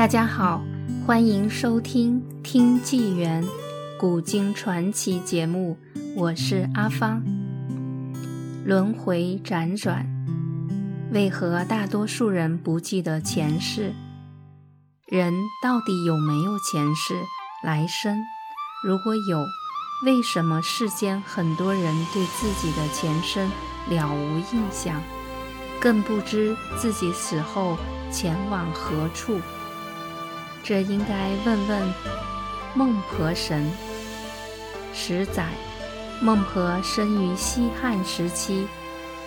大家好，欢迎收听《听纪元古今传奇》节目，我是阿芳。轮回辗转，为何大多数人不记得前世？人到底有没有前世来生？如果有，为什么世间很多人对自己的前生了无印象，更不知自己死后前往何处？这应该问问孟婆神。十载，孟婆生于西汉时期，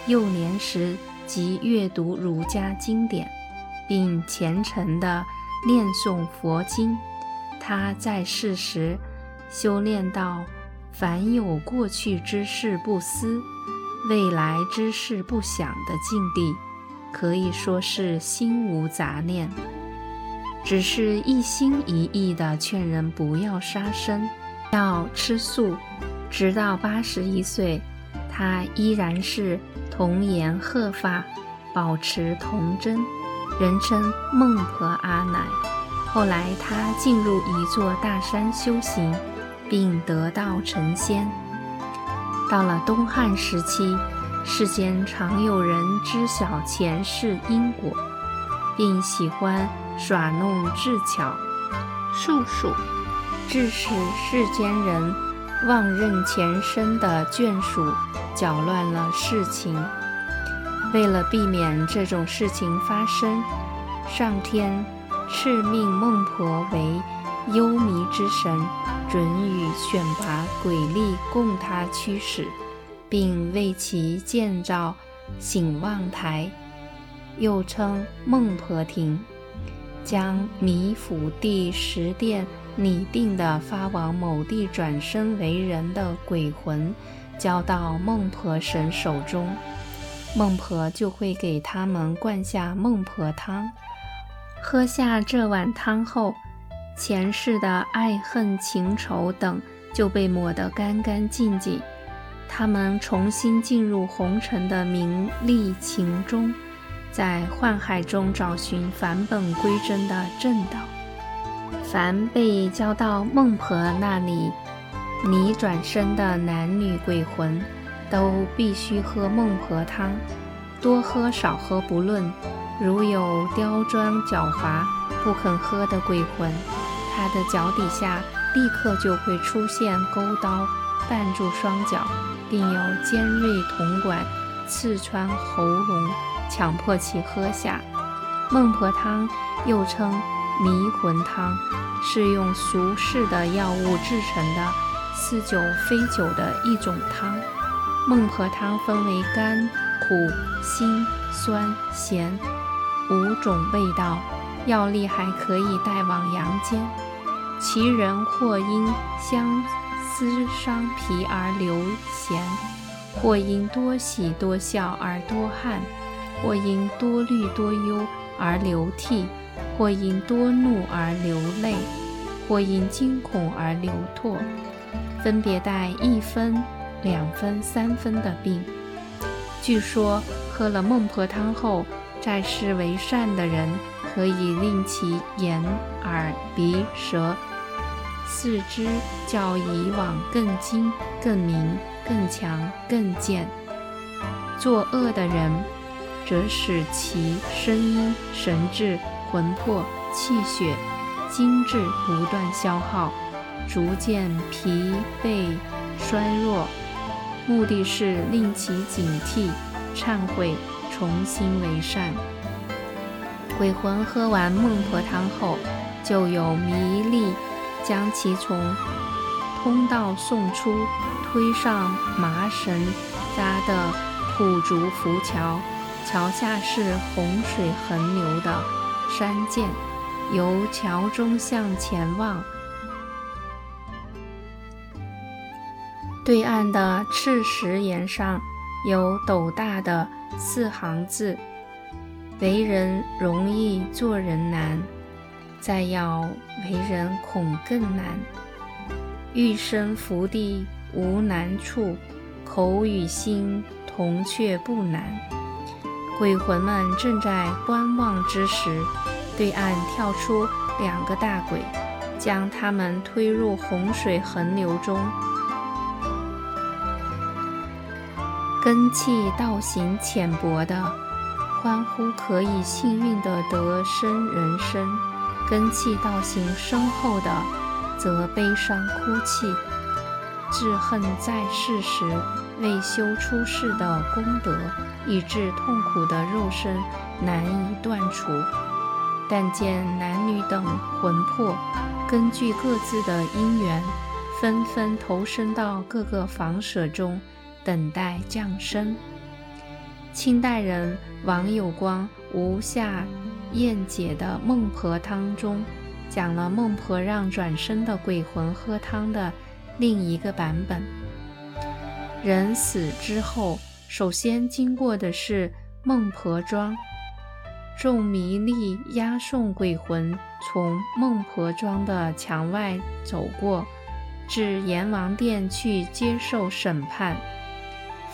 幼年时即阅读儒家经典，并虔诚地念诵佛经。她在世时修炼到凡有过去之事不思，未来之事不想的境地，可以说是心无杂念。只是一心一意地劝人不要杀生，要吃素，直到八十一岁，他依然是童颜鹤发，保持童真，人称孟婆阿奶。后来他进入一座大山修行，并得道成仙。到了东汉时期，世间常有人知晓前世因果，并喜欢。耍弄智巧、术数，致使世间人妄认前生的眷属，搅乱了事情。为了避免这种事情发生，上天敕命孟婆为幽冥之神，准予选拔鬼力供他驱使，并为其建造醒望台，又称孟婆亭。将弥府第十殿拟定的发往某地转生为人的鬼魂交到孟婆神手中，孟婆就会给他们灌下孟婆汤。喝下这碗汤后，前世的爱恨情仇等就被抹得干干净净，他们重新进入红尘的名利情中。在幻海中找寻返本归真的正道。凡被交到孟婆那里拟转生的男女鬼魂，都必须喝孟婆汤，多喝少喝不论。如有刁钻狡猾不肯喝的鬼魂，他的脚底下立刻就会出现钩刀绊住双脚，并有尖锐铜管刺穿喉咙。强迫其喝下孟婆汤，又称迷魂汤，是用俗世的药物制成的似酒非酒的一种汤。孟婆汤分为甘、苦、辛、酸、咸五种味道，药力还可以带往阳间。其人或因相思伤脾而流涎，或因多喜多笑而多汗。或因多虑多忧而流涕，或因多怒而流泪，或因惊恐而流唾，分别带一分、两分、三分的病。据说喝了孟婆汤后，在世为善的人，可以令其眼、耳、鼻、舌、四肢较以往更精、更明、更强、更健；作恶的人。则使其声音、神志、魂魄、气血、精致不断消耗，逐渐疲惫衰弱。目的是令其警惕、忏悔，重新为善。鬼魂喝完孟婆汤后，就有迷力将其从通道送出，推上麻绳扎的土竹浮桥。桥下是洪水横流的山涧，由桥中向前望，对岸的赤石岩上有斗大的四行字：“为人容易，做人难；再要为人，恐更难。欲生福地无难处，口与心同却不难。”鬼魂们正在观望之时，对岸跳出两个大鬼，将他们推入洪水横流中。根气道行浅薄的，欢呼可以幸运的得生人生；根气道行深厚的，则悲伤哭泣，自恨在世时未修出世的功德，以致痛苦的肉身难以断除。但见男女等魂魄，根据各自的因缘，纷纷投身到各个房舍中。等待降生。清代人王有光《无下验解》的《孟婆汤》中，讲了孟婆让转生的鬼魂喝汤的另一个版本。人死之后，首先经过的是孟婆庄，众迷力押送鬼魂从孟婆庄的墙外走过，至阎王殿去接受审判。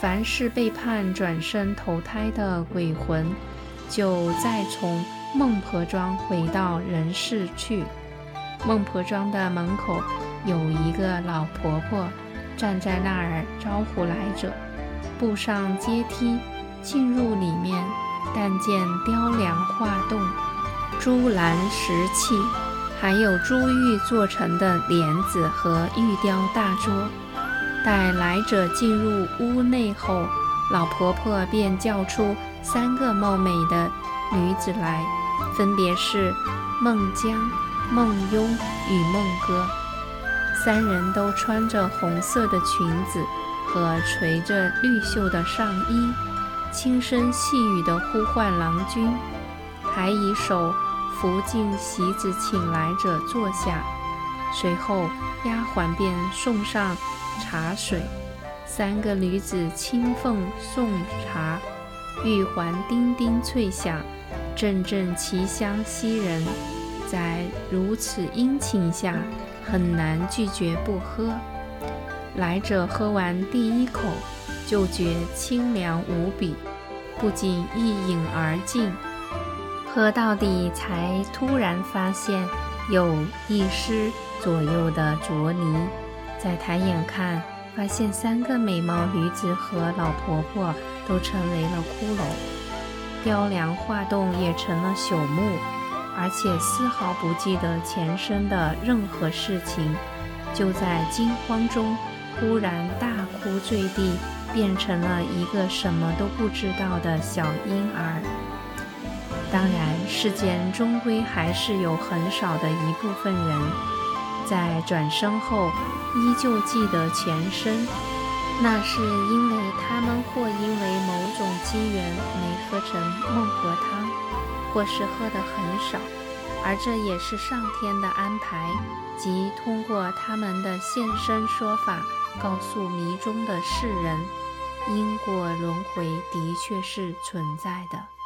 凡是被判转生投胎的鬼魂，就再从孟婆庄回到人世去。孟婆庄的门口有一个老婆婆站在那儿招呼来者，步上阶梯进入里面，但见雕梁画栋、朱兰石器，还有珠玉做成的帘子和玉雕大桌。待来者进入屋内后，老婆婆便叫出三个貌美的女子来，分别是孟姜、孟雍与孟歌。三人都穿着红色的裙子和垂着绿袖的上衣，轻声细语地呼唤郎君，还以手扶进席子，请来者坐下。随后，丫鬟便送上。茶水，三个女子轻奉送茶，玉环叮叮脆响，阵阵奇香袭人。在如此殷勤下，很难拒绝不喝。来者喝完第一口，就觉清凉无比，不仅一饮而尽。喝到底，才突然发现有一尸左右的浊泥。再抬眼看，发现三个美貌女子和老婆婆都成为了骷髅，雕梁画栋也成了朽木，而且丝毫不记得前生的任何事情，就在惊慌中忽然大哭坠地，变成了一个什么都不知道的小婴儿。当然，世间终归还是有很少的一部分人。在转生后，依旧记得前生，那是因为他们或因为某种机缘没喝成孟婆汤，或是喝得很少，而这也是上天的安排，即通过他们的现身说法，告诉迷中的世人，因果轮回的确是存在的。